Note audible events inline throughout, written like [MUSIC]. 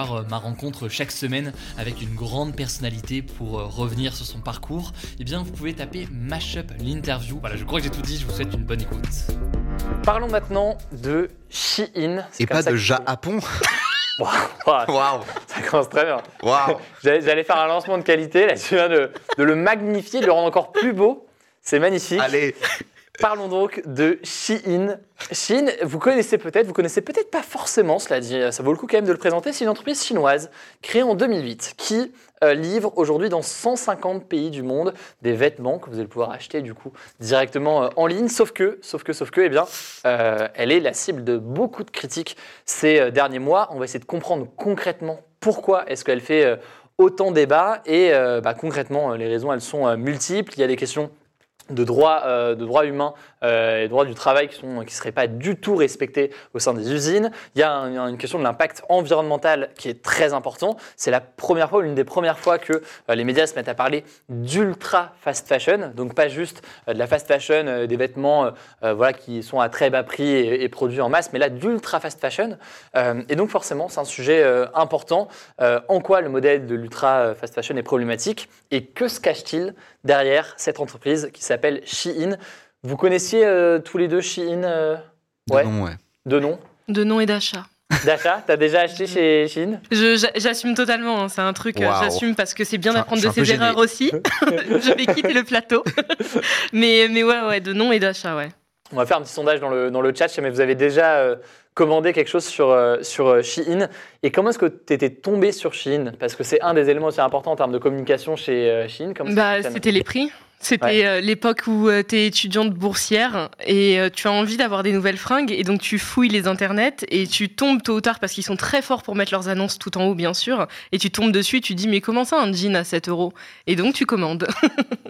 euh, ma rencontre chaque semaine avec une grande personnalité pour euh, revenir sur son parcours, eh bien vous pouvez taper Mashup l'interview. Voilà, je crois que j'ai tout dit, je vous souhaite une bonne écoute. Parlons maintenant de Shein. Et pas de Japon. [LAUGHS] Waouh, ça commence très bien. Waouh. J'allais faire un lancement de qualité, là tu viens de, de le magnifier, de le rendre encore plus beau. C'est magnifique. Allez. Parlons donc de Shein. Shein, vous connaissez peut-être, vous connaissez peut-être pas forcément, cela dit, ça vaut le coup quand même de le présenter. C'est une entreprise chinoise créée en 2008 qui euh, livre aujourd'hui dans 150 pays du monde des vêtements que vous allez pouvoir acheter du coup directement euh, en ligne. Sauf que, sauf que, sauf que, eh bien, euh, elle est la cible de beaucoup de critiques ces derniers mois. On va essayer de comprendre concrètement pourquoi est-ce qu'elle fait autant débat et bah, concrètement les raisons elles sont multiples. Il y a des questions de droits, euh, de droits humains euh, et droits du travail qui ne seraient pas du tout respectés au sein des usines. Il y a une question de l'impact environnemental qui est très important. C'est la première fois, l'une des premières fois que euh, les médias se mettent à parler d'ultra fast fashion, donc pas juste de la fast fashion, des vêtements voilà, qui sont à très bas prix et, produits en masse, mais là d'ultra fast fashion. et donc forcément, c'est un sujet important. en quoi le modèle de l'ultra fast fashion est problématique et que se cache-t-il derrière cette entreprise qui s'appelle Shein? Vous connaissiez euh, tous les deux Shein euh, De nom, ouais. De nom De nom et d'achat. D'achat T'as déjà acheté [LAUGHS] chez Shein? J'assume totalement, hein. c'est un truc, euh, j'assume parce que c'est bien d'apprendre de ses erreurs aussi. [LAUGHS] [LAUGHS] je vais quitter le plateau. mais, mais ouais, ouais, de nom et d'achat, ouais. On va faire un petit sondage dans le, dans le chat, mais vous avez déjà commandé quelque chose sur, sur Shein. Et comment est-ce que tu étais tombé sur Shein? Parce que c'est un des éléments aussi importants en termes de communication chez Shein. Bah, C'était les prix. C'était euh, l'époque où euh, tu es étudiante boursière et euh, tu as envie d'avoir des nouvelles fringues et donc tu fouilles les internets et tu tombes tôt ou tard parce qu'ils sont très forts pour mettre leurs annonces tout en haut bien sûr et tu tombes dessus et tu dis mais comment ça un jean à 7 euros? Et donc tu commandes.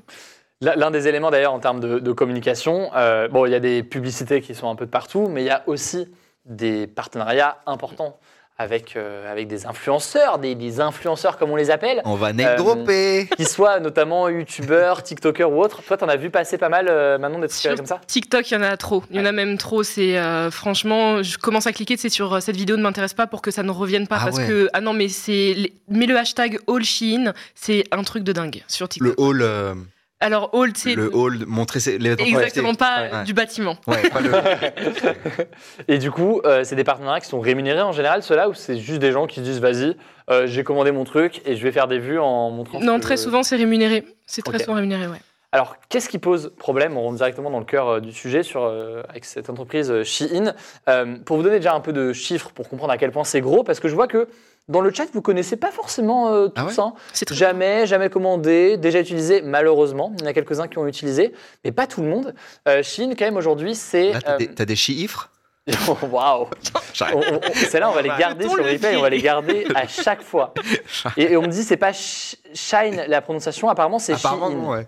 [LAUGHS] L'un des éléments d'ailleurs en termes de, de communication, bon il y a des publicités qui sont un peu de partout mais il y a aussi des partenariats importants avec, euh, avec des influenceurs, des, influenceurs comme on les appelle. On va. Euh, qui soient notamment youtubeurs, tiktokers ou autres. Toi, t'en as vu passer pas mal euh, maintenant des trucs comme ça TikTok, il y en a trop. Il y en a même trop. C'est franchement, je commence à cliquer, c'est sur cette vidéo ne m'intéresse pas pour que ça ne revienne pas. Ah parce que, ah non, mais c'est. Mais le hashtag AllShein, c'est un truc de dingue sur TikTok. Le All. Alors, hall, c'est. Le hall, montrer les Exactement, pas du bâtiment. [LAUGHS] Et du coup, euh, c'est des partenariats qui sont rémunérés en général, ceux-là, ou c'est juste des gens qui se disent vas-y, euh, j'ai commandé mon truc et je vais faire des vues en montrant. Non, très souvent, c'est rémunéré. C'est très souvent rémunéré, ouais. Alors, qu'est-ce qui pose problème On rentre directement dans le cœur euh, du sujet sur, avec cette entreprise Shein. pour vous donner déjà un peu de chiffres pour comprendre à quel point c'est gros, parce que je vois que dans le chat, vous connaissez pas forcément euh, tout ça. Ah jamais, jamais commandé, déjà utilisé, malheureusement. Il y en a quelques-uns qui ont utilisé, mais pas tout le monde. Euh, Chine, quand même, aujourd'hui, c'est. Là, t'as des, euh, des chiffres? [LAUGHS] Waouh [LAUGHS] Celles-là, on va les garder sur le replay, on va les garder [LAUGHS] à chaque fois. Et, on me dit, c'est pas Shine la prononciation, apparemment, c'est Shein. Ouais.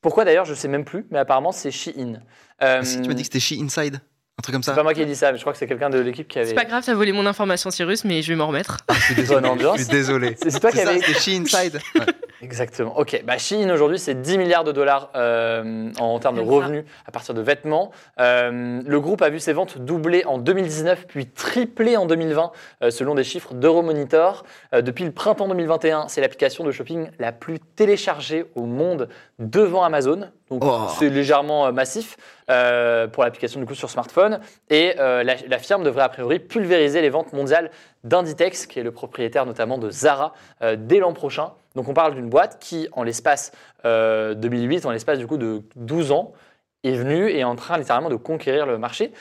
Pourquoi d'ailleurs, je sais même plus, mais apparemment, c'est Shein. si tu m'as dit que c'était She Inside? Un truc comme ça C'est pas moi qui ai dit ça, mais je crois que c'est quelqu'un de l'équipe qui avait. C'est pas grave, t'as volé mon information, Cyrus, mais je vais m'en remettre. Ah, je suis désolé. je suis désolé. [LAUGHS] C'est toi qui avais. C'était She Inside. [LAUGHS] Exactement. Ok, bah Shein aujourd'hui c'est 10 milliards de dollars euh, en termes de revenus à partir de vêtements. Euh, le groupe a vu ses ventes doubler en 2019 puis tripler en 2020 euh, selon des chiffres d'Euromonitor. depuis le printemps 2021, c'est l'application de shopping la plus téléchargée au monde devant Amazon. Donc oh. c'est légèrement massif pour l'application du coup sur smartphone. Et la, la firme devrait a priori pulvériser les ventes mondiales d'Inditex, qui est le propriétaire notamment de Zara, dès l'an prochain. Donc on parle d'une boîte qui, en l'espace 2008, euh, en l'espace du coup de 12 ans, est venue et est en train littéralement de conquérir le marché.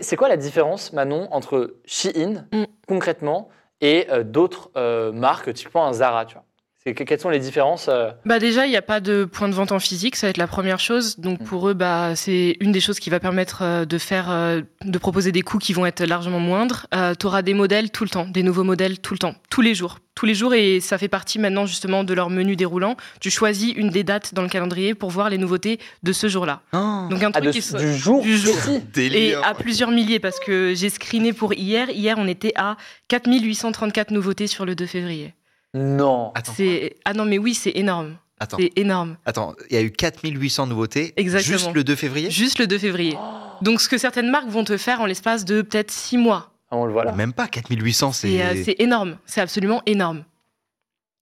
C'est quoi la différence, Manon, entre Shein, mm. concrètement, et euh, d'autres euh, marques, typiquement un Zara tu vois? Quelles sont les différences euh Bah déjà, il n'y a pas de point de vente en physique, ça va être la première chose. Donc mm. pour eux, bah c'est une des choses qui va permettre euh, de faire, euh, de proposer des coûts qui vont être largement moindres. tu auras des modèles tout le temps, des nouveaux modèles tout le temps, tous les jours, tous les jours, et ça fait partie maintenant justement de leur menu déroulant. Tu choisis une des dates dans le calendrier pour voir les nouveautés de ce jour-là. Oh. Donc un ah, truc qui du jour, du jour, et à plusieurs milliers parce que j'ai screené pour hier. Hier, on était à 4834 nouveautés sur le 2 février. Non. C'est ah non mais oui, c'est énorme. C'est énorme. Attends, il y a eu 4800 nouveautés Exactement. juste le 2 février? Juste le 2 février. Donc ce que certaines marques vont te faire en l'espace de peut-être 6 mois. Ah, on le voit là. Même pas 4800, c'est euh, c'est énorme, c'est absolument énorme.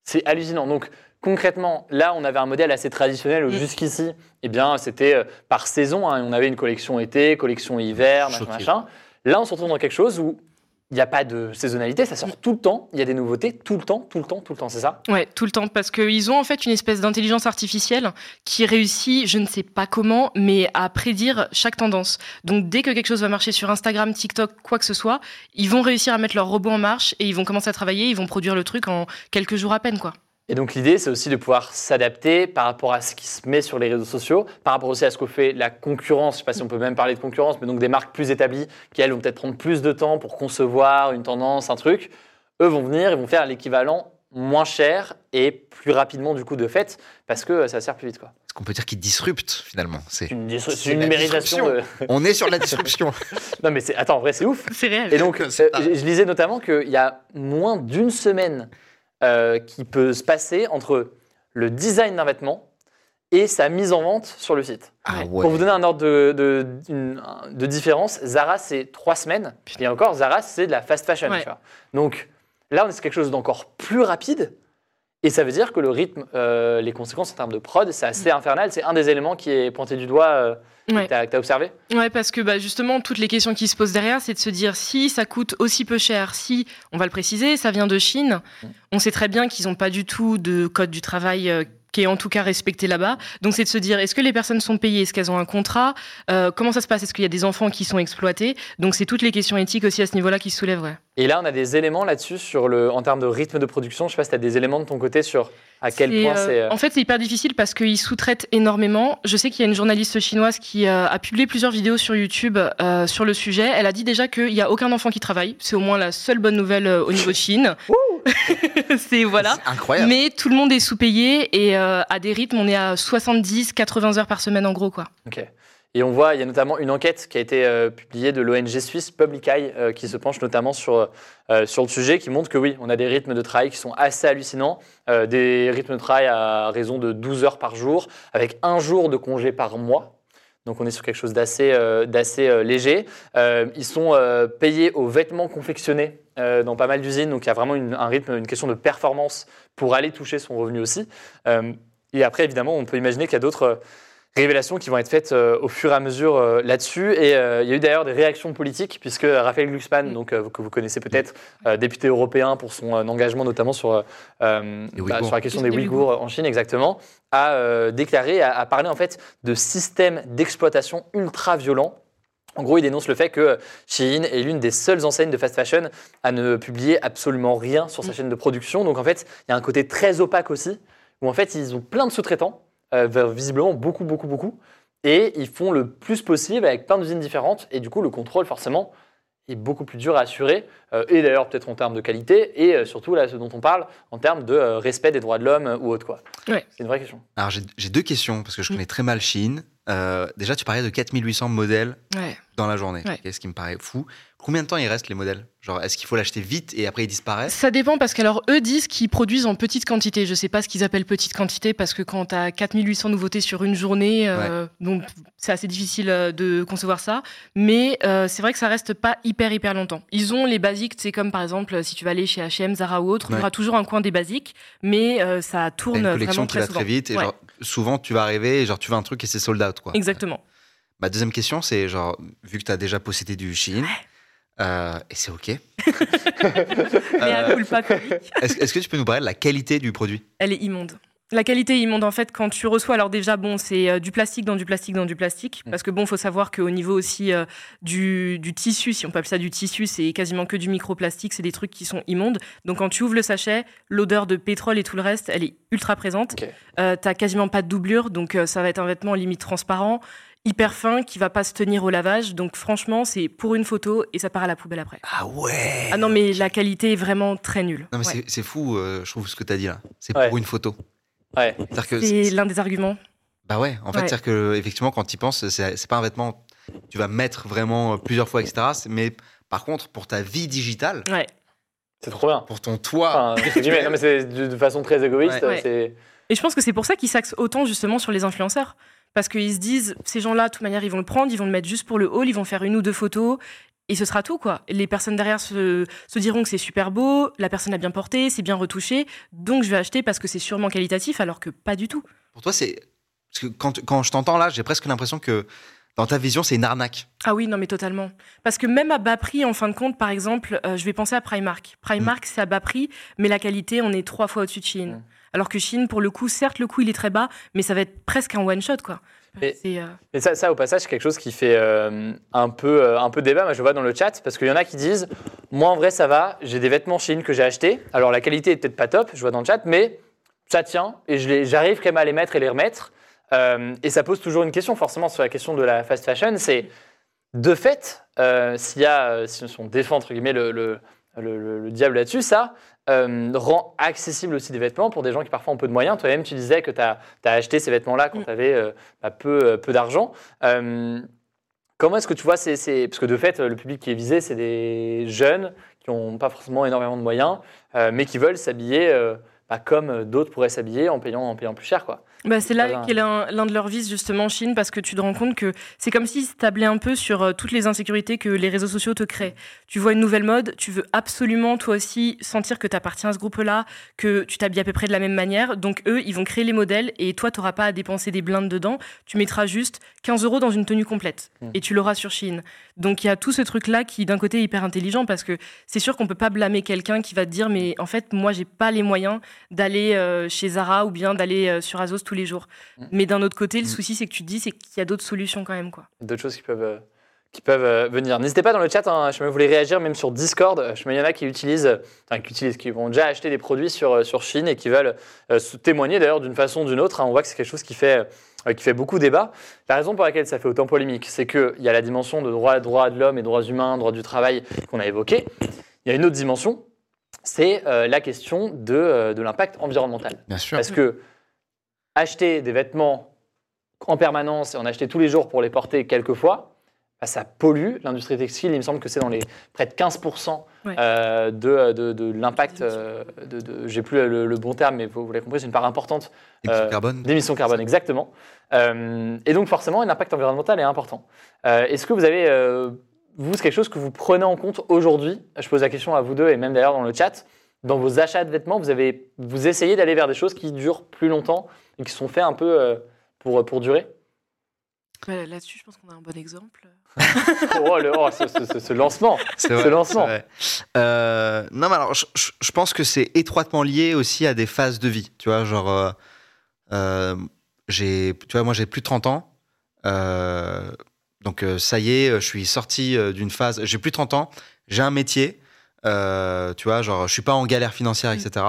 C'est hallucinant. Donc concrètement, là, on avait un modèle assez traditionnel où mm. jusqu'ici, eh bien, c'était euh, par saison. Hein. on avait une collection été, collection hiver, machin, machin. Là, on se retrouve dans quelque chose où il n'y a pas de saisonnalité, ça sort tout le temps, il y a des nouveautés tout le temps, tout le temps, tout le temps, c'est ça? Ouais, tout le temps, parce qu'ils ont en fait une espèce d'intelligence artificielle qui réussit, je ne sais pas comment, mais à prédire chaque tendance. Donc dès que quelque chose va marcher sur Instagram, TikTok, quoi que ce soit, ils vont réussir à mettre leur robot en marche et ils vont commencer à travailler, ils vont produire le truc en quelques jours à peine, quoi. Et donc l'idée, c'est aussi de pouvoir s'adapter par rapport à ce qui se met sur les réseaux sociaux, par rapport aussi à ce que fait la concurrence. Je ne sais pas si on peut même parler de concurrence, mais donc des marques plus établies qui, elles, vont peut-être prendre plus de temps pour concevoir une tendance, un truc. Eux vont venir, ils vont faire l'équivalent moins cher et plus rapidement du coup de fait, parce que ça sert plus vite. Quoi. Est-ce qu'on peut dire qu'ils disruptent finalement C'est une, numérisation. On est sur la disruption. [LAUGHS] non mais c'est attends, en vrai c'est ouf. C'est réel. Et donc, euh, je lisais notamment qu'il y a moins d'une semaine euh, qui peut se passer entre le design d'un vêtement et sa mise en vente sur le site. Ah Pour vous donner un ordre de, de, différence, Zara c'est trois semaines, et encore Zara c'est de la fast fashion. Donc là on est sur quelque chose d'encore plus rapide, et ça veut dire que le rythme, euh, les conséquences en termes de prod, c'est assez infernal. C'est un des éléments qui est pointé du doigt. Euh, que tu as, observé Ouais, parce que bah, justement, toutes les questions qui se posent derrière, c'est de se dire si ça coûte aussi peu cher, si, on va le préciser, ça vient de Chine, mm. on sait très bien qu'ils n'ont pas du tout de code du travail euh, qui est en tout cas respecté là-bas. Donc c'est de se dire, est-ce que les personnes sont payées? Est-ce qu'elles ont un contrat? Euh, Comment ça se passe? Est-ce qu'il y a des enfants qui sont exploités? Donc c'est toutes les questions éthiques aussi à ce niveau-là qui se soulèveraient. Et là, on a des éléments là-dessus sur le, en termes de rythme de production. Je sais pas si tu as des éléments de ton côté sur à quel point euh, c'est. En fait, c'est hyper difficile parce qu'ils sous-traitent énormément. Je sais qu'il y a une journaliste chinoise qui a publié plusieurs vidéos sur YouTube sur le sujet. Elle a dit déjà qu'il n'y a aucun enfant qui travaille. C'est au moins la seule bonne nouvelle au niveau de Chine. [LAUGHS] c'est voilà. incroyable. Mais tout le monde est sous-payé et euh, à des rythmes, on est à 70, 80 heures par semaine en gros quoi. Ok. Et on voit, il y a notamment une enquête qui a été euh, publiée de l'ONG suisse Public Eye euh, qui se penche notamment sur, sur le sujet, qui montre que oui, on a des rythmes de travail qui sont assez hallucinants, des rythmes de travail à raison de 12 heures par jour, avec un jour de congé par mois. Donc on est sur quelque chose d'assez léger. ils sont payés aux vêtements confectionnés euh, dans pas mal d'usines. Donc il y a vraiment un rythme, une question de performance pour aller toucher son revenu aussi. Euh, et après, évidemment, on peut imaginer qu'il y a d'autres euh, révélations qui vont être faites au fur et à mesure là-dessus. Et il y a eu d'ailleurs des réactions politiques, puisque Raphaël Glucksmann, mm. donc, que vous connaissez peut-être, député européen pour son engagement notamment sur, bah, sur la question des Ouïghours en Chine, exactement, a déclaré, a, a, parlé en fait de systèmes d'exploitation ultra violents en gros, il dénonce le fait que Shein est l'une des seules enseignes de fast fashion à ne publier absolument rien sur sa mm. chaîne de production. Donc en fait, il y a un côté très opaque aussi, où en fait, ils ont plein de sous-traitants, euh, visiblement beaucoup, beaucoup, beaucoup, et ils font le plus possible avec plein d'usines différentes. Et du coup, le contrôle, forcément, est beaucoup plus dur à assurer, euh, et d'ailleurs peut-être en termes de qualité, et euh, surtout là, ce dont on parle, en termes de respect des droits de l'homme ou autre. Quoi. C'est une vraie question. Alors j'ai deux questions, parce que je mm. connais très mal Shein. déjà, tu parlais de 4800 modèles. Ouais dans la journée. Ce qui me paraît fou. Combien de temps il reste les modèles? Genre, est-ce qu'il faut l'acheter vite et après ils disparaissent? Ça dépend parce qu'alors eux disent qu'ils produisent en petite quantité. Je sais pas ce qu'ils appellent petite quantité parce que quand tu as 4800 nouveautés sur une journée, euh, donc c'est assez difficile euh, de concevoir ça. Mais euh, c'est vrai que ça reste pas hyper hyper longtemps. Ils ont les basiques, c'est comme par exemple si tu vas aller chez H&M, Zara ou autre, il y aura toujours un coin des basiques, mais ça tourne une collection qui va très vite et genre, souvent tu vas arriver et genre tu veux un truc et c'est sold out quoi. Exactement. Ma deuxième question, c'est genre, vu que tu as déjà possédé du Shein, euh, et c'est OK? [LAUGHS] Mais euh, est-ce, est-ce que tu peux nous parler de la qualité du produit? Elle est immonde. La qualité est immonde en fait quand tu reçois. Alors déjà bon, c'est euh, du plastique dans du plastique dans du plastique Mm. parce que bon, faut savoir qu'au niveau aussi euh, du, du tissu, si on peut appeler ça du tissu, c'est quasiment que du microplastique. C'est des trucs qui sont immondes. Donc quand tu ouvres le sachet, l'odeur de pétrole et tout le reste, elle est ultra présente. Ok. Euh, T'as quasiment pas de doublure, donc euh, ça va être un vêtement limite transparent, hyper fin, qui va pas se tenir au lavage. Donc franchement, c'est pour une photo et ça part à la poubelle après. Ah ouais Ah non, mais la qualité est vraiment très nulle. Non, mais Ouais. c'est- c'est fou, euh, je trouve, ce que tu as dit là. C'est Ouais. pour une photo. Ouais. C'est l'un des arguments. Bah ouais, en fait, Ouais. c'est-à-dire que, effectivement, quand tu y penses, c'est pas un vêtement tu vas mettre vraiment euh, plusieurs fois, etc. Mais par contre, pour ta vie digitale, Ouais. C'est trop bien. pour ton toit. Enfin, [LAUGHS] non, mais c'est de, de façon très égoïste. Et je pense que c'est pour ça qu'ils s'axent autant justement sur les influenceurs. Parce qu'ils se disent, ces gens-là, de toute manière, ils vont le prendre, ils vont le mettre juste pour le haul, ils vont faire une ou deux photos, et ce sera tout, quoi. Les personnes derrière se, se diront que c'est super beau, la personne a bien porté, c'est bien retouché, donc je vais acheter parce que c'est sûrement qualitatif, alors que pas du tout. Pour toi, c'est. Parce que quand, quand je t'entends là, j'ai presque l'impression que dans ta vision, c'est une arnaque. Ah oui, non, mais totalement. Parce que même à bas prix, en fin de compte, par exemple, euh, je vais penser à Primark. Primark, c'est à bas prix, mais la qualité, on est trois fois au-dessus de Chine. Mm. Alors que Chine, pour le coup, certes, le coût, il est très bas, mais ça va être presque un one-shot, quoi. Mais- euh, Et ça, ça, au passage, c'est quelque chose qui fait euh, un, peu, euh, un peu débat. Moi, je vois dans le chat, parce qu'il y en a qui disent Moi, en vrai, ça va, j'ai des vêtements Chine que j'ai achetés. Alors, la qualité est peut-être pas top, je vois dans le chat, mais ça tient, et j'arrive quand même à les mettre et les remettre. Et ça pose toujours une question, forcément, sur la question de la fast fashion c'est de fait, s'il y a, si on défend, entre guillemets, le, le, le- le- le diable là-dessus, ça euh, rend accessible aussi des vêtements pour des gens qui parfois ont peu de moyens. Toi-même, tu disais que tu as, acheté ces vêtements-là quand Mm. tu avais peu, euh, peu d'argent. Euh, comment est-ce que tu vois ces, ces- Parce que de fait, le public qui est visé, c'est des jeunes qui n'ont pas forcément énormément de moyens, euh, mais qui veulent s'habiller euh, bah, comme d'autres pourraient s'habiller en payant, en payant plus cher. Quoi. Bah, c'est là qu'est l'un de leurs vices justement en Chine parce que tu te rends compte que c'est comme s'ils se tablaient un peu sur euh, toutes les insécurités que les réseaux sociaux te créent. Tu vois une nouvelle mode, tu veux absolument toi aussi sentir que tu appartiens à ce groupe-là, que tu t'habilles à peu près de la même manière. Donc eux, ils vont créer les modèles et toi, tu n'auras pas à dépenser des blindes dedans. Tu mettras juste 15 euros dans une tenue complète Mm. et tu l'auras sur Chine. Donc il y a tout ce truc-là qui d'un côté est hyper intelligent parce que c'est sûr qu'on peut pas blâmer quelqu'un qui va te dire mais en fait moi j'ai pas les moyens d'aller euh, chez Zara ou bien d'aller euh, sur Azos tous les jours. Mm. Mais d'un autre côté, le Mm. souci, c'est que tu te dis, c'est qu'il y a d'autres solutions quand même, quoi. D'autres choses qui peuvent, euh, qui peuvent euh, venir. N'hésitez pas dans le chat, hein, je me voulais réagir même sur Discord. Je me- Il y en a qui utilisent, enfin, qui utilisent, qui vont déjà acheter des produits sur, euh, sur Chine et qui veulent euh, se témoigner d'ailleurs d'une façon ou d'une autre. hein. On voit que c'est quelque chose qui fait, euh, qui fait beaucoup débat. La raison pour laquelle ça fait autant polémique, c'est qu'il y a la dimension de droit, droit de l'homme et droits humains, droit du travail qu'on a évoqué. Il y a une autre dimension, c'est euh, la question de, de l'impact environnemental. Bien sûr. Parce que acheter des vêtements en permanence et en acheter tous les jours pour les porter quelques fois, bah, ça pollue l'industrie textile. Il me semble que c'est dans les près de 15% Ouais. euh, de, de, de l'impact. euh, de, de- J'ai plus le, le bon terme, mais vous, vous l'avez compris, c'est une part importante euh, carbone. d'émissions carbone, exactement. Euh, et donc forcément, l'impact environnemental est important. Euh, Est-ce que vous avez, euh, vous, c'est quelque chose que vous prenez en compte aujourd'hui? Je pose la question à vous deux et même d'ailleurs dans le chat. Dans vos achats de vêtements, vous, avez, vous essayez d'aller vers des choses qui durent plus longtemps et qui sont faites un peu euh, pour, pour durer Bah, Là-dessus, je pense qu'on a un bon exemple. [LAUGHS] Oh, le, oh, ce, ce- ce- ce lancement C'est Ce lancement. Euh, non, mais alors, je, je- pense que c'est étroitement lié aussi à des phases de vie. Tu vois, genre, euh, euh, j'ai, tu vois, moi, j'ai plus de 30 ans. Euh, donc, euh, ça y est, je suis sorti euh, d'une phase. J'ai plus de 30 ans. J'ai un métier. euh, tu vois, genre, je suis pas en galère financière, etc.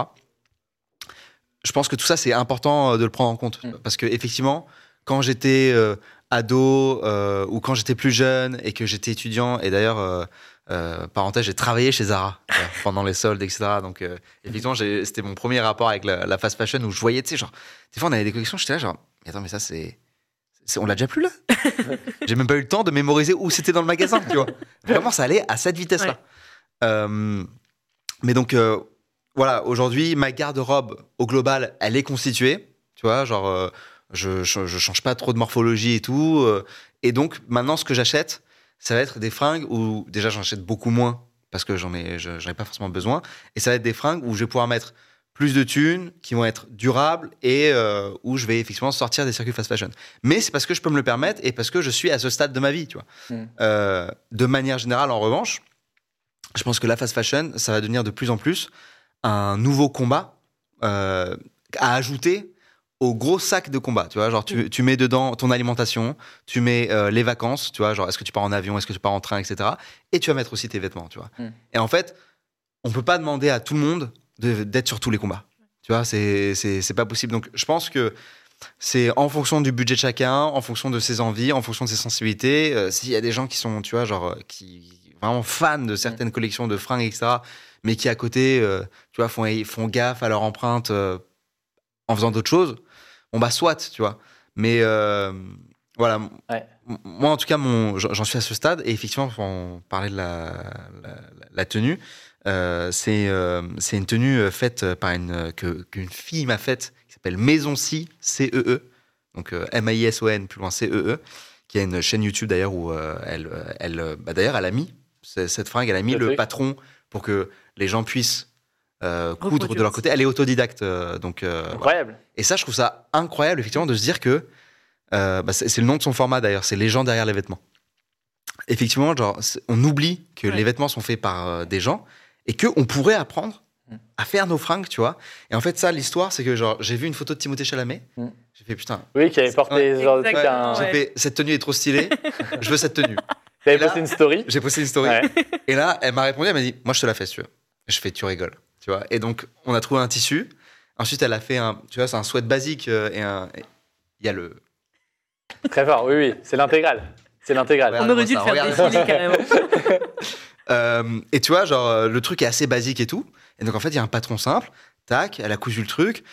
Je pense que tout ça, c'est important euh, de le prendre en compte. Mm. Parce que, effectivement, quand j'étais euh, ado euh, ou quand j'étais plus jeune et que j'étais étudiant, et d'ailleurs, euh, parenthèse, j'ai travaillé chez Zara [LAUGHS] pendant les soldes, etc. Donc, effectivement, c'était mon premier rapport avec la, la fast fashion où je voyais, tu sais, genre, des fois, on avait des collections, j'étais là, genre, mais attends, mais ça, c'est. On l'a déjà plus là? [LAUGHS] J'ai même pas eu le temps de mémoriser où c'était dans le magasin, tu vois. Vraiment, ça allait à cette vitesse-là. Ouais. Mais donc, voilà, aujourd'hui, ma garde-robe, au global, elle est constituée. Tu vois, genre, euh, je, je, je change pas trop de morphologie et tout. euh, et donc, maintenant, ce que j'achète, ça va être des fringues où, déjà, j'en achète beaucoup moins parce que j'en ai, j'en ai pas forcément besoin. Et ça va être des fringues où je vais pouvoir mettre plus de thunes, qui vont être durables et euh, où je vais effectivement sortir des circuits fast fashion. Mais c'est parce que je peux me le permettre et parce que je suis à ce stade de ma vie, tu vois. Mm. Euh, de manière générale, en revanche, je pense que la fast fashion, ça va devenir de plus en plus un nouveau combat euh, à ajouter au gros sac de combat, tu vois, genre tu, tu mets dedans ton alimentation, tu mets euh, les vacances, tu vois, genre est-ce que tu pars en avion, est-ce que tu pars en train, etc. Et tu vas mettre aussi tes vêtements, tu vois. Mm. Et en fait, on peut pas demander à tout le monde de- d'être sur tous les combats, tu vois, c'est pas possible. Donc je pense que c'est en fonction du budget de chacun, en fonction de ses envies, en fonction de ses sensibilités. Euh, S'il y a des gens qui sont, tu vois, genre, qui vraiment fans de certaines collections de fringues, etc., mais qui à côté, euh, tu vois, font, font gaffe à leur empreinte euh, en faisant d'autres choses, bon bah soit, tu vois. Mais euh, voilà, Ouais. M- moi en tout cas, mon, j'en suis à ce stade, et effectivement, pour en parler de la, la, la tenue, c'est c'est une tenue faite par une, que- qu'une fille m'a faite, qui s'appelle Maison Si, C-E-E, donc euh, M-A-I-S-O-N, plus loin C-E-E, qui a une chaîne YouTube d'ailleurs où euh, elle, elle, bah, d'ailleurs, elle a mis cette fringue, elle a mis Le patron pour que les gens puissent euh, coudre de leur côté. Elle est autodidacte, euh, donc euh, voilà. Incroyable. Et ça, je trouve ça incroyable, effectivement, de se dire que euh, bah, c'est le nom de son format d'ailleurs, c'est les gens derrière les vêtements. Effectivement, genre, on oublie que Ouais. les vêtements sont faits par euh, des gens et que on pourrait apprendre Mm. à faire nos fringues, tu vois. Et en fait, ça, l'histoire, c'est que genre, j'ai vu une photo de Timothée Chalamet, Mm. j'ai fait putain, Oui, qui avait porté Ouais. genre de truc. Exactement, un- j'ai ouais. fait cette tenue est trop stylée, [LAUGHS] je veux cette tenue. T'avais Et là- posté une story? J'ai posté une story Ouais. et là, elle m'a répondu, elle m'a dit, moi, je te la fais, si tu veux. Je fais, tu rigoles, tu vois. Et donc, on a trouvé un tissu. Ensuite, elle a fait un, tu vois, c'est un sweat basique euh, et un, il y a le, Très fort, oui, oui, c'est l'intégrale. C'est l'intégrale. Ouais. On aurait dû le faire regarde. défiler carrément. [LAUGHS] Euh, et tu vois, genre, euh, le truc est assez basique et tout. Et donc, en fait, il y a un patron simple. Tac, elle a cousu le truc.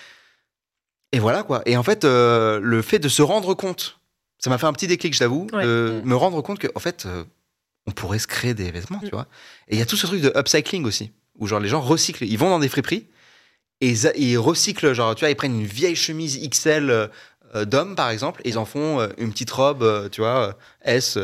Et voilà, quoi. Et en fait, euh, le fait de se rendre compte, ça m'a fait un petit déclic, je t'avoue, Ouais. de Mm. me rendre compte que, en fait, euh, on pourrait se créer des vêtements, tu Mm. vois. Et il y a tout ce truc de upcycling aussi, où genre les gens recyclent. Ils vont dans des friperies et ils, recyclent, genre, tu vois, ils prennent une vieille chemise XL euh, d'homme, par exemple, et ils en font euh, une petite robe, tu vois, S.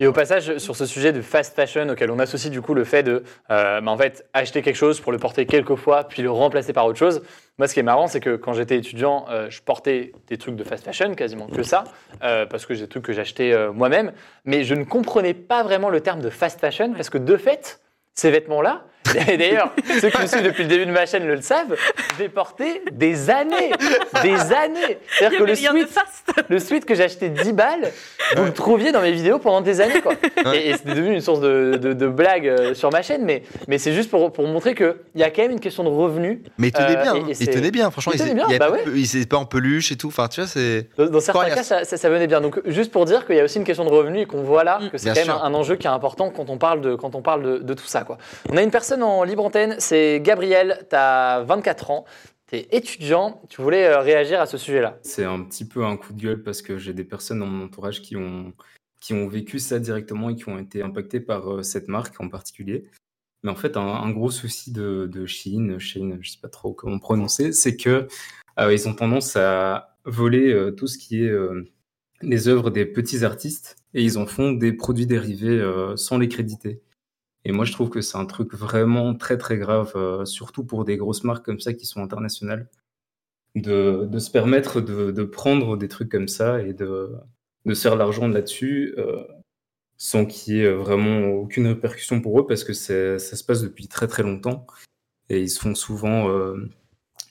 Et au passage, sur ce sujet de fast fashion, auquel on associe du coup le fait de, euh, bah, en fait, acheter quelque chose pour le porter quelques fois, puis le remplacer par autre chose. Moi, ce qui est marrant, c'est que quand j'étais étudiant, euh, je portais des trucs de fast fashion, quasiment que ça, euh, parce que j'ai des trucs que j'achetais moi-même, mais je ne comprenais pas vraiment le terme de fast fashion, parce que de fait, ces vêtements-là, [LAUGHS] d'ailleurs, ceux qui me suivent depuis le début de ma chaîne le savent, les portais des années, des années. Il C'est-à-dire que le sweat, fast. le sweat que j'ai acheté 10 balles, vous le trouviez dans mes vidéos pendant des années. Quoi. Et, et c'était devenu une source de, de, de blagues euh, sur ma chaîne, mais, mais c'est juste pour, pour montrer qu'il y a quand même une question de revenus. Mais ils tenaient Euh, bien, et- et bien, franchement. Bien, il y avait bah ouais. étaient pas en peluche et tout. Enfin, tu vois, c'est. Dans, dans certains cas, ça, ça- ça venait bien. Donc, juste pour dire qu'il y a aussi une question de revenus et qu'on voit là Mm. que c'est Bien quand même sûr. un, un enjeu qui est important quand on parle de, quand on parle de, de tout ça. Quoi. On a une personne en libre antenne, c'est Gabriel, tu as 24 ans, tu es étudiant, tu voulais euh, réagir à ce sujet-là. C'est un petit peu un coup de gueule parce que j'ai des personnes dans mon entourage qui ont, qui ont vécu ça directement et qui ont été impactées par euh, cette marque en particulier. Mais en fait, un, gros souci de, de Shein, Shein, je sais pas trop comment prononcer, c'est que euh, ils ont tendance à voler tout ce qui est les œuvres des petits artistes et ils en font des produits dérivés sans les créditer. Et moi, je trouve que c'est un truc vraiment très très grave, euh, surtout pour des grosses marques comme ça qui sont internationales de, de se permettre de, de prendre des trucs comme ça et de, de faire l'argent là-dessus euh, sans qu'il y ait vraiment aucune répercussion pour eux parce que ça se passe depuis très très longtemps. Et ils se font souvent euh,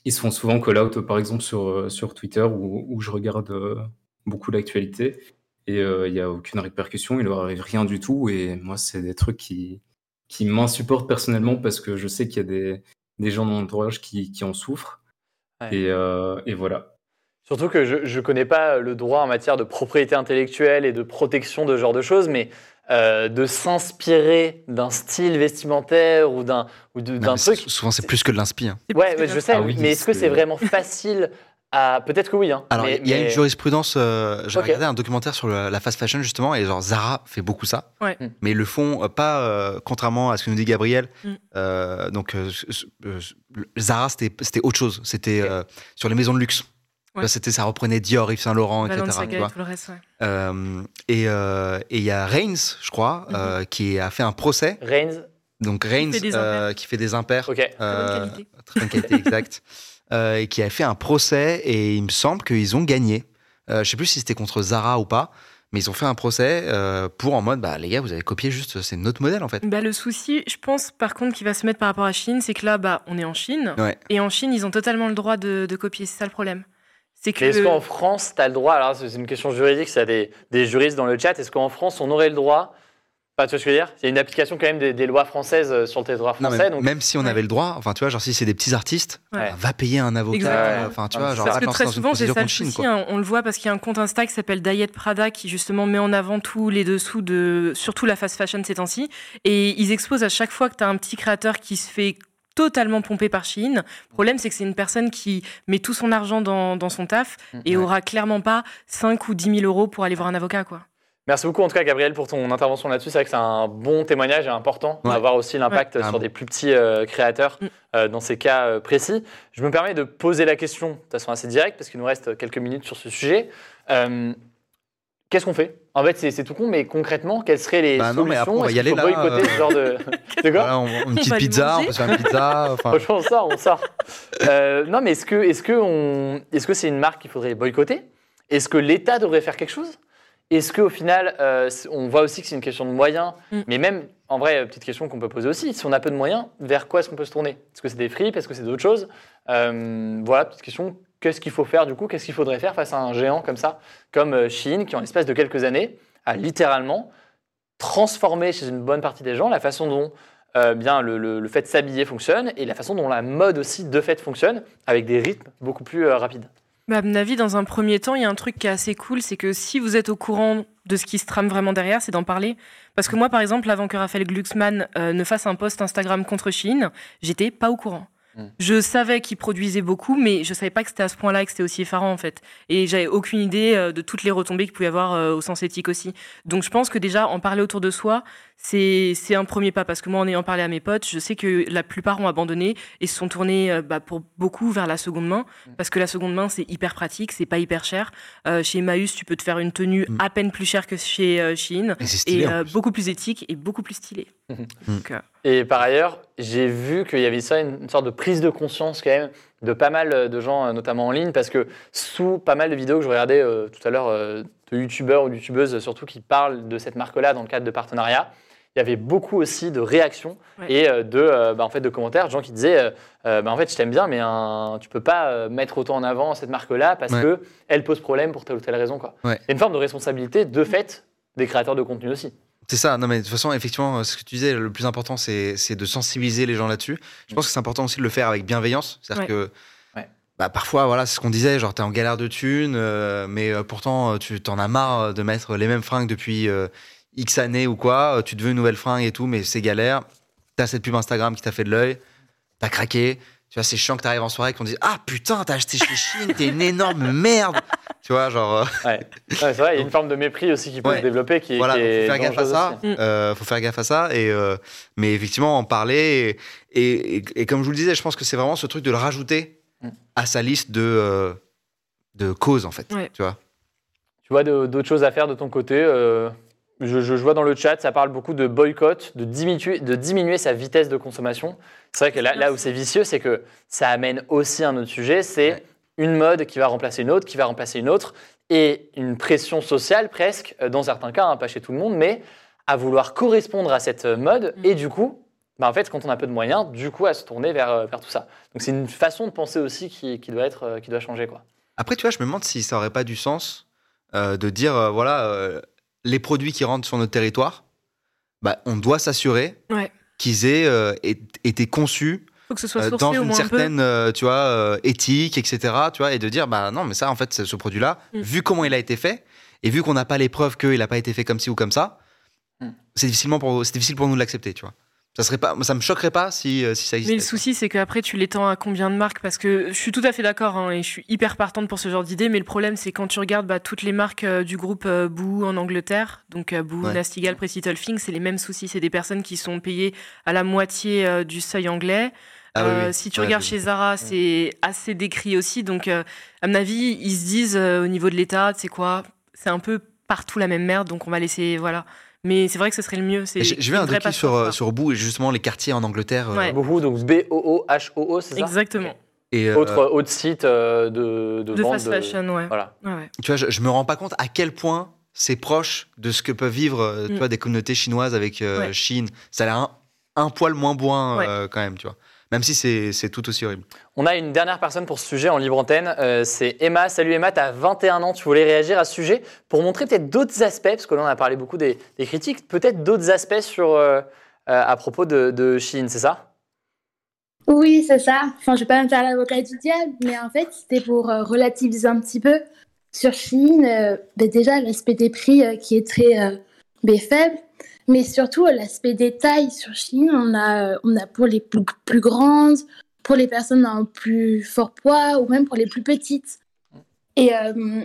ils se font souvent call out par exemple sur, euh, sur Twitter où, où je regarde beaucoup l'actualité. Et il n'y a aucune répercussion, il leur arrive rien du tout. Et moi c'est des trucs qui, qui m'insupportent personnellement parce que je sais qu'il y a des, des gens dans mon entourage qui, qui en souffrent Ouais. et, euh, et voilà. Surtout que je ne connais pas le droit en matière de propriété intellectuelle et de protection de ce genre de choses, mais euh, de s'inspirer d'un style vestimentaire ou d'un ou d'un truc. Souvent, c'est plus que de l'inspi. hein. Ouais, je sais, Ah oui, mais est-ce que c'est- c'est vraiment facile à. Peut-être que oui. Hein, Alors, il y a mais- une jurisprudence. euh, J'ai regardé un documentaire sur le- la fast fashion, justement, et genre Zara fait beaucoup ça. Ouais. Mm. Mais ils le font euh, pas, euh, contrairement à ce que nous dit Gabriel. Mm. Euh, donc, euh, euh, Zara, c'était autre chose. C'était euh, sur les maisons de luxe. Ouais. C'était, ça reprenait Dior, Yves Saint Laurent, etc. Et vois. tout le reste, ouais. Euh, et euh, et il y a Reigns, je crois, Mhm. euh, qui a fait un procès. Reigns, Donc Reigns, fait des euh, qui fait des impairs. ok. Très bonne qualité. Très bonne qualité, exact. [LAUGHS] Euh, et qui a fait un procès et il me semble qu'ils ont gagné. Euh, je sais plus si c'était contre Zara ou pas, mais ils ont fait un procès euh, pour en mode, bah les gars, vous avez copié juste, c'est notre modèle en fait. Bah, le souci, je pense par contre qu'il va se mettre par rapport à Chine, c'est que là, bah, on est en Chine. Ouais. Et en Chine, ils ont totalement le droit de, de copier. C'est ça le problème. c'est que est-ce qu'en France, tu as le droit, alors c'est une question juridique, ça a des, des juristes dans le chat, est-ce qu'en France, on aurait le droit, pas tu vois ce que je veux dire? Il y a une application quand même des, des lois françaises euh, sur le territoire Non, mais français, donc même si on Ouais. avait le droit, enfin tu vois, genre si c'est des petits artistes, Ouais. bah, va payer un avocat. Exactement. Enfin tu vois, genre Parce que très souvent, c'est procédure ça Chine, hein. On le voit parce qu'il y a un compte Insta qui s'appelle Diet Prada qui justement met en avant tous les dessous de surtout la fast fashion ces temps-ci. Et ils exposent à chaque fois que tu as un petit créateur qui se fait totalement pomper par Shein. Le problème, c'est que c'est une personne qui met tout son argent dans, dans son taf et Ouais. aura clairement pas 5 ou 10 000 euros pour aller voir un avocat. quoi. Merci beaucoup en tout cas Gabriel pour ton intervention là-dessus. C'est vrai que c'est un bon témoignage et important Ouais. d'avoir aussi l'impact Ouais. sur des plus petits euh, créateurs Mm. euh, dans ces cas euh, précis. Je me permets de poser la question de façon assez directe parce qu'il nous reste quelques minutes sur ce sujet. Euh, Qu'est-ce qu'on fait? En fait, c'est c'est tout con, mais concrètement, quelles seraient les Bah non, mais solutions? après, on va y aller là, boycotter euh. ce genre de. [LAUGHS] de quoi? Voilà, on- une petite pizza, on peut se faire une pizza. [LAUGHS] Enfin, Franchement, on sort, on sort. Euh, non, mais est-ce que est-ce que on est-ce que c'est une marque qu'il faudrait boycotter? Est-ce que l'État devrait faire quelque chose? Est-ce qu'au final, euh, on voit aussi que c'est une question de moyens, Mm. mais même en vrai, euh, petite question qu'on peut poser aussi, si on a peu de moyens, vers quoi est-ce qu'on peut se tourner? Est-ce que c'est des fripes? Est-ce que c'est d'autres choses? Euh, Voilà, petite question. Qu'est-ce qu'il faut faire du coup? Qu'est-ce qu'il faudrait faire face à un géant comme ça, comme Shein, qui en l'espace de quelques années a littéralement transformé chez une bonne partie des gens la façon dont euh, bien le, le- le fait de s'habiller fonctionne et la façon dont la mode aussi de fait fonctionne avec des rythmes beaucoup plus euh, rapides. Bah, à mon avis, dans un premier temps, il y a un truc qui est assez cool, c'est que si vous êtes au courant de ce qui se trame vraiment derrière, c'est d'en parler. Parce que moi, par exemple, avant que Raphaël Glucksmann euh, ne fasse un post Instagram contre Chine, j'étais pas au courant. Mm. Je savais qu'il produisait beaucoup, mais je savais pas que c'était à ce point-là et que c'était aussi effarant en fait. Et j'avais aucune idée euh, de toutes les retombées qu'il pouvait y avoir euh, au sens éthique aussi. Donc je pense que déjà en parler autour de soi, c'est un premier pas parce que moi en ayant parlé à mes potes, je sais que la plupart ont abandonné et se sont tournés euh, bah, pour beaucoup vers la seconde main parce que la seconde main c'est hyper pratique, c'est pas hyper cher. Euh, chez Emmaüs, tu peux te faire une tenue Mm. à peine plus chère que chez euh, Shein et euh, plus. beaucoup plus éthique et beaucoup plus stylé. Donc, euh, Et par ailleurs, j'ai vu qu'il y avait ça, une, sorte de prise de conscience quand même de pas mal de gens, notamment en ligne, parce que sous pas mal de vidéos que je regardais euh, tout à l'heure euh, de youtubeurs ou de youtubeuses surtout qui parlent de cette marque-là dans le cadre de partenariats, il y avait beaucoup aussi de réactions Ouais. et euh, de, euh, bah, en fait, de commentaires, de gens qui disaient euh, bah, en fait, je t'aime bien, mais un, tu peux pas mettre autant en avant cette marque-là parce Ouais. que elle pose problème pour telle ou telle raison. Quoi. Ouais. Il y a une forme de responsabilité de fait des créateurs de contenu aussi. C'est ça, non mais de toute façon, effectivement, ce que tu disais, le plus important, c'est c'est de sensibiliser les gens là-dessus. Je pense que c'est important aussi de le faire avec bienveillance. C'est-à-dire Ouais. que Ouais. bah, parfois, voilà, c'est ce qu'on disait, genre t'es en galère de thunes, euh, mais euh, pourtant tu t'en as marre de mettre les mêmes fringues depuis euh, X années ou quoi, euh, tu te veux une nouvelle fringue et tout, mais c'est galère. T'as cette pub Instagram qui t'a fait de l'œil, t'as craqué. Tu vois, c'est chiant que t'arrives en soirée et qu'on dise Ah putain, t'as acheté chez Chine, t'es une énorme merde. [LAUGHS] Tu vois, genre. euh, Ouais. Ouais, c'est vrai, il y a une forme de mépris aussi qui peut Ouais. se développer qui, voilà, qui est faut faire gaffe à ça. Mm. Euh, faut faire gaffe à ça. Et, euh, mais effectivement, en parler. Et, et, et- et comme je vous le disais, je pense que c'est vraiment ce truc de le rajouter Mm. à sa liste de, euh, de causes, en fait. Ouais. Tu vois Tu vois d'autres choses à faire de ton côté euh, je, vois dans le chat, ça parle beaucoup de boycott, de diminuer, de diminuer sa vitesse de consommation. C'est vrai que là, là où c'est vicieux, c'est que ça amène aussi un autre sujet, c'est Ouais. une mode qui va remplacer une autre, qui va remplacer une autre, et une pression sociale presque, euh, dans certains cas, hein, pas chez tout le monde, mais à vouloir correspondre à cette mode, Mm. et du coup, bah en fait, quand on a peu de moyens, du coup, à se tourner vers, euh, vers tout ça. Donc c'est une façon de penser aussi qui, qui doit, être, euh, qui doit changer. Quoi. Après, tu vois, je me demande si ça aurait pas du sens euh, de dire euh, voilà, euh, les produits qui rentrent sur notre territoire, bah, on doit s'assurer Ouais. qu'ils aient euh, été conçus faut que ce soit euh, sourcé dans une un certaine euh, tu vois euh, éthique etc tu vois et de dire bah non mais ça en fait c'est- ce produit là Mm. vu comment il a été fait et vu qu'on n'a pas les preuves qu'il n'a pas été fait comme ci ou comme ça Mm. c'est difficilement pour c'est difficile pour nous de l'accepter tu vois ça serait pas ça me choquerait pas si, euh, si ça Mais existait le souci, c'est qu'après, tu l'étends à combien de marques? Parce que je suis tout à fait d'accord hein, et je suis hyper partante pour ce genre d'idée. Mais le problème, c'est quand tu regardes bah, toutes les marques euh, du groupe euh, Boo en Angleterre, donc euh, Boo, Ouais. Nastigal, Pretty Thing, c'est les mêmes soucis. C'est des personnes qui sont payées à la moitié euh, du seuil anglais. Ah oui, oui. Si tu Ouais, regardes chez Zara, c'est assez décrit aussi. Donc, à mon avis, ils se disent au niveau de l'État, c'est quoi C'est un peu partout la même merde, donc on va laisser. Voilà. Mais c'est vrai que ce serait le mieux. j'ai vu un docu sur, euh, sur Boo et justement les quartiers en Angleterre euh, Ouais. Beaucoup, donc B-O-O-H-O-O, c'est ça? Exactement. et euh, Autre, autre site euh, de, de, De vente fast fashion, ouais. Voilà. Ouais, ouais. tu vois je, je me rends pas compte à quel point c'est proche de ce que peuvent vivre euh, tu Mm. vois, des communautés chinoises avec euh, Ouais. Chine ça a l'air un, un poil moins boin Ouais. euh, quand même tu vois même si c'est tout aussi horrible. On a une dernière personne pour ce sujet en libre antenne, euh, c'est Emma. Salut Emma, tu as 21 ans, tu voulais réagir à ce sujet pour montrer peut-être d'autres aspects, parce que là on a parlé beaucoup des, des critiques, peut-être d'autres aspects sur, euh, euh, à propos de, de Shein, c'est ça? Oui, c'est ça. Enfin, je vais pas me faire l'avocat du diable, mais en fait, c'était pour euh, relativiser un petit peu sur Shein. euh, ben déjà, l'aspect des prix euh, qui est très euh, ben, faible, mais surtout l'aspect des tailles sur Shein. On a, euh, on a pour les plus, grandes, pour les personnes en plus fort poids ou même pour les plus petites. Et euh,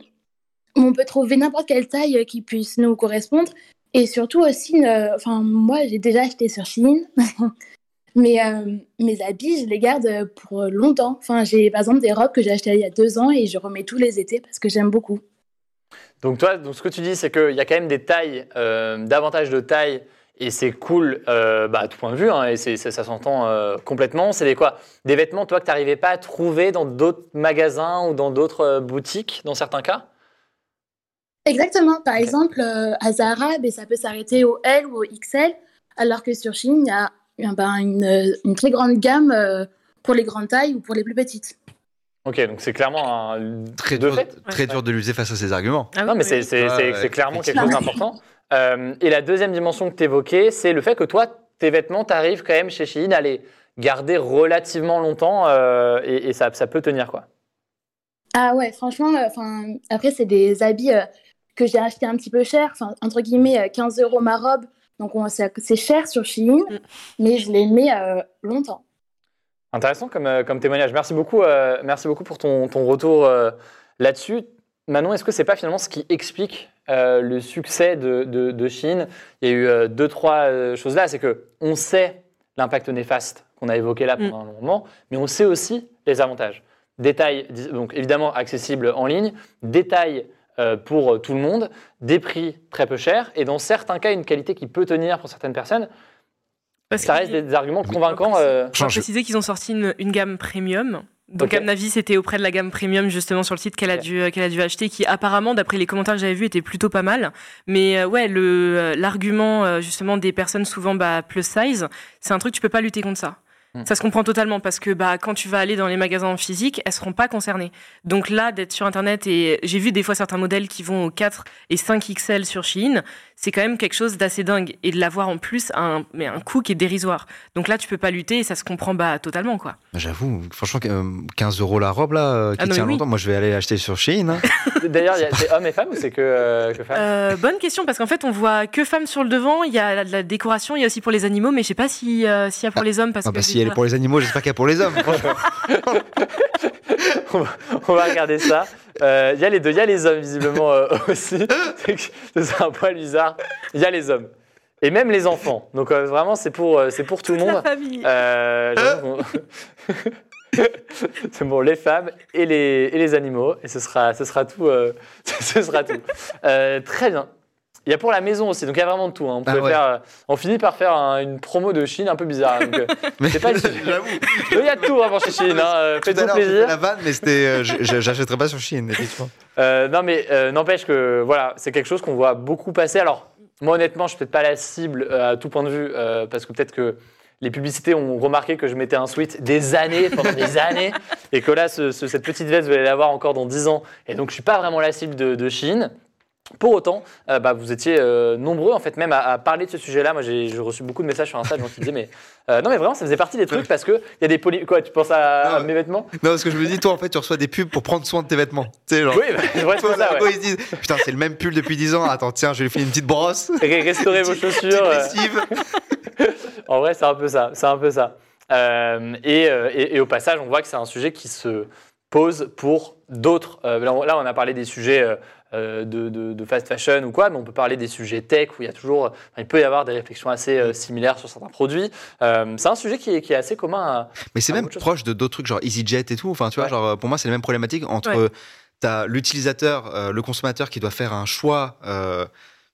on peut trouver n'importe quelle taille qui puisse nous correspondre. Et surtout aussi, euh, moi, j'ai déjà acheté sur Shein. [LAUGHS] Mais mes habits, je les garde pour longtemps. Enfin, j'ai par exemple des robes que j'ai achetées il y a deux ans et je remets tous les étés parce que j'aime beaucoup. Donc toi, donc ce que tu dis, c'est qu'il y a quand même des tailles, euh, davantage de tailles, et c'est cool euh, bah, à tout point de vue, hein, et ça, ça s'entend euh, complètement. C'est des quoi? Des vêtements, toi, que tu n'arrivais pas à trouver dans d'autres magasins ou dans d'autres boutiques, dans certains cas? Exactement. Par exemple, à Zara, ben, ça peut s'arrêter au L ou au XL, alors que sur Shein, il y a eh ben, une, une très grande gamme pour les grandes tailles ou pour les plus petites. Ok, donc c'est clairement un... Très de dur, fait. très dur de lutter face à ces arguments. Ah Non, mais oui. c'est clairement quelque chose d'important. Euh, et la deuxième dimension que tu évoquais, c'est le fait que toi, tes vêtements, tu arrives quand même chez Shein à les garder relativement longtemps euh, et, et ça, ça peut tenir, quoi. Ah ouais, franchement, euh, enfin, après, c'est des habits euh, que j'ai achetés un petit peu cher, entre guillemets, euh, 15 euros ma robe. Donc, on- c'est c'est cher sur Shein, Mm. mais je les mets euh, longtemps. Intéressant comme, euh, comme témoignage. Merci beaucoup, euh, merci beaucoup pour ton, ton retour euh, là-dessus. Manon, est-ce que c'est pas finalement ce qui explique le succès de, de, de Shein? Il y a eu deux, trois choses là. C'est que on sait l'impact néfaste qu'on a évoqué là pendant un long moment, mais on sait aussi les avantages. Détails, dis- donc évidemment accessibles en ligne, détails euh, pour tout le monde, des prix très peu chers, et dans certains cas, une qualité qui peut tenir pour certaines personnes. Parce Ça reste des arguments convaincants. euh, Change. préciser qu'ils ont sorti une, une gamme premium. Donc, à mon avis, c'était auprès de la gamme premium, justement, sur le site qu'elle a, dû, euh, qu'elle a dû acheter, qui apparemment, d'après les commentaires que j'avais vus, était plutôt pas mal. Mais euh, ouais, le, euh, l'argument, euh, justement, des personnes souvent bah, plus size, c'est un truc, tu peux pas lutter contre ça. Hmm. Ça se comprend totalement parce que bah, quand tu vas aller dans les magasins en physique, elles seront pas concernées. Donc là, d'être sur Internet, et j'ai vu des fois certains modèles qui vont au 4 et 5 XL sur Shein, c'est quand même quelque chose d'assez dingue. Et de l'avoir en plus à un, mais un coût qui est dérisoire. Donc là, tu peux pas lutter et ça se comprend bah, totalement. quoi. J'avoue, franchement, euh, 15 euros la robe là, euh, qui Ah non, tient oui. longtemps. Moi, je vais aller acheter sur Shein. hein. [LAUGHS] D'ailleurs, il y a- c'est hommes et femmes ou c'est que, euh, que femmes? Euh, bonne question parce qu'en fait on voit que femmes sur le devant. Il y a de la décoration, il y a aussi pour les animaux, mais je sais pas si euh, s'il y a pour les hommes parce Ah que bah, si elle est pour les animaux, j'espère qu'il y a pour les hommes. [LAUGHS] on, va, on va regarder ça. Euh, Il y a les deux, il y a les hommes visiblement euh, [LAUGHS] aussi. C'est un poil bizarre. Il y a les hommes et même les enfants. Donc euh, vraiment, c'est pour, euh, c'est pour tout le Toute la monde. famille. Euh, [LAUGHS] c'est bon, les femmes et les, et les animaux, et ce sera, ce sera tout. euh, ce sera tout. Euh, très bien. Il y a pour la maison aussi, donc il y a vraiment de tout. hein. On, Ah peut ouais. faire, euh, on finit par faire un- une promo de Chine un peu bizarre. donc, euh, [LAUGHS] Mais C'est pas [LAUGHS] il y a de tout vraiment chez Chine. Hein. euh, Faites-vous plaisir. la vanne, mais c'était, euh, j'achèterais pas sur effectivement. Euh, non, mais n'empêche que voilà, c'est quelque chose qu'on voit beaucoup passer. Alors, moi, honnêtement, je suis peut-être pas la cible à tout point de vue, parce que peut-être que les publicités ont remarqué que je mettais un sweat des années, pendant des [LAUGHS] années, et que là, ce- ce- cette petite veste, vous allez l'avoir encore dans 10 ans. Et donc, je suis pas vraiment la cible de, de Chine. Pour autant, euh, bah, vous étiez euh, nombreux en fait même à, à parler de ce sujet-là. Moi, j'ai reçu beaucoup de messages sur Insta de gens qui disaient mais euh, non mais vraiment ça faisait partie des trucs parce que il y a des poly... quoi tu penses à, mes vêtements? Non, parce que je me dis, toi, en fait, tu reçois des pubs pour prendre soin de tes vêtements. Tu sais, genre. Oui, bah, Toi, c'est ça. Ouais. ils se disent, putain, c'est le même pull depuis 10 ans. Attends, tiens, je vais lui faire une petite brosse. Restaurer vos chaussures. [LAUGHS] En vrai, c'est un peu ça. C'est un peu ça. Et, et- et au passage, on voit que c'est un sujet qui se pose pour d'autres. euh, là, on- a parlé des sujets de, de- de fast fashion ou quoi, mais on peut parler des sujets tech où il y a toujours, enfin, il peut y avoir des réflexions assez euh, similaires sur certains produits. Euh, c'est un sujet qui est, qui est assez commun. à- Mais c'est même proche de d'autres trucs, genre EasyJet et tout. Enfin, tu vois, Ouais. genre, pour moi, c'est la même problématique entre Ouais. t'as l'utilisateur, euh, le consommateur qui doit faire un choix. euh,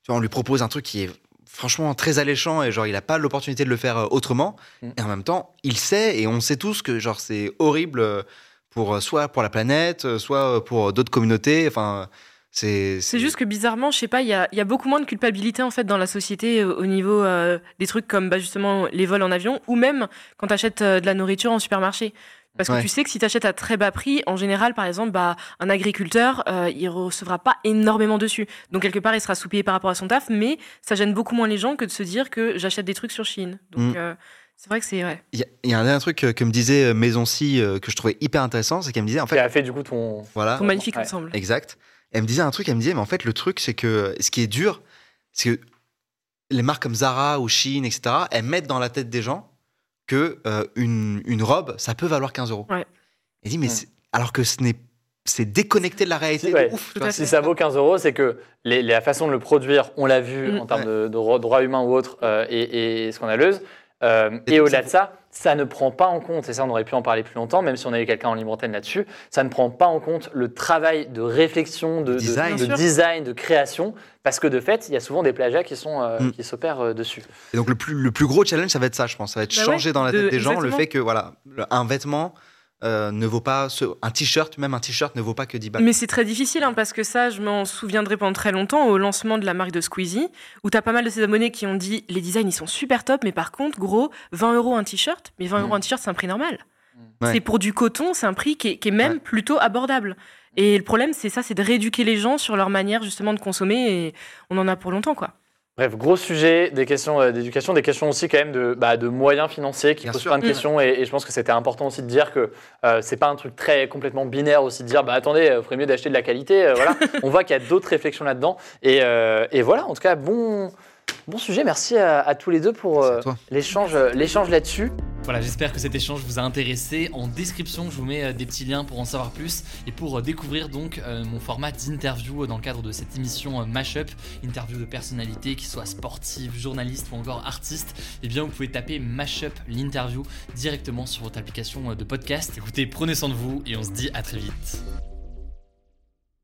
tu vois, on lui propose un truc qui est franchement très alléchant et genre, il n'a pas l'opportunité de le faire euh, autrement. Mm. Et en même temps, il sait et on sait tous que genre, c'est horrible euh, pour euh, soit pour la planète, euh, soit pour d'autres communautés. Enfin, C'est juste que bizarrement, je sais pas, il y a, il y a beaucoup moins de culpabilité en fait dans la société euh, au niveau euh, des trucs comme bah, justement les vols en avion ou même quand tu achètes de la nourriture en supermarché. Parce que Ouais. tu sais que si tu achètes à très bas prix, en général, par exemple, bah, un agriculteur, euh, il recevra pas énormément dessus. Donc quelque part, il sera sous-payé par rapport à son taf, mais ça gêne beaucoup moins les gens que de se dire que j'achète des trucs sur Chine. Donc Mm. euh, c'est vrai que c'est ouais. Il y, a- il y a un dernier truc euh, que me disait euh, Maison Si euh, que je trouvais hyper intéressant, c'est qu'elle me disait en fait, a fait du coup ton. voilà, Ton magnifique Ouais. ensemble. exact. Elle me disait un truc, elle me disait, mais en fait, le truc, c'est que ce qui est dur, c'est que les marques comme Zara ou Shein, etc., elles mettent dans la tête des gens que euh, une, une robe, ça peut valoir 15 euros. Ouais. Elle dit, mais alors que ce n'est c'est déconnecté de la réalité. Si, de ouf, Tout ça vaut 15 euros, c'est que les, la façon de le produire, on l'a vu Mm. en termes Ouais. de, de ro- droits humains ou autres, euh, et, et scandaleuse. Euh, Et et au-delà de ça, ça ne prend pas en compte, et ça on aurait pu en parler plus longtemps, même si on avait quelqu'un en libre antenne là-dessus, ça ne prend pas en compte le travail de réflexion, de, De de- design. de design, création, parce que de fait, il y a souvent des plagiats qui, sont, euh, Mm. qui s'opèrent euh, dessus. Et donc le plus, le plus gros challenge, ça va être ça, je pense. Ça va être Bah changer ouais, dans la tête de- des gens le fait que voilà, un vêtement euh, ne vaut pas ce- un t-shirt, même un t-shirt ne vaut pas que 10 balles. Mais c'est très difficile hein, parce que ça, je m'en souviendrai pendant très longtemps au lancement de la marque de Squeezie, où t'as pas mal de ces abonnés qui ont dit les designs ils sont super top, mais par contre, gros, 20 euros un t-shirt, mais 20 euros un t-shirt c'est un prix normal. Ouais. C'est pour du coton, c'est un prix qui est, qui est même Ouais. plutôt abordable. Et le problème, c'est ça, c'est de rééduquer les gens sur leur manière justement de consommer, et on en a pour longtemps quoi. Bref, gros sujet, des questions euh, d'éducation, des questions aussi quand même de, bah, de moyens financiers qui Bien posent sûr. plein de Mm. questions. Et, et je pense que c'était important aussi de dire que euh, c'est pas un truc très complètement binaire aussi de dire bah attendez, il ferait mieux d'acheter de la qualité. euh, voilà. [LAUGHS] On voit qu'il y a d'autres réflexions là-dedans. Et, euh, et voilà, en tout cas, bon, bon sujet. Merci à, à tous les deux pour euh, toi. l'échange là-dessus. Voilà, j'espère que cet échange vous a intéressé. En description, je vous mets euh, des petits liens pour en savoir plus et pour euh, découvrir donc euh, mon format d'interview euh, dans le cadre de cette émission euh, Mashup, interview de personnalités, qui soient sportives, journalistes ou encore artistes. Eh bien, vous pouvez taper Mashup l'interview directement sur votre application euh, de podcast. Écoutez, prenez soin de vous et on se dit à très vite.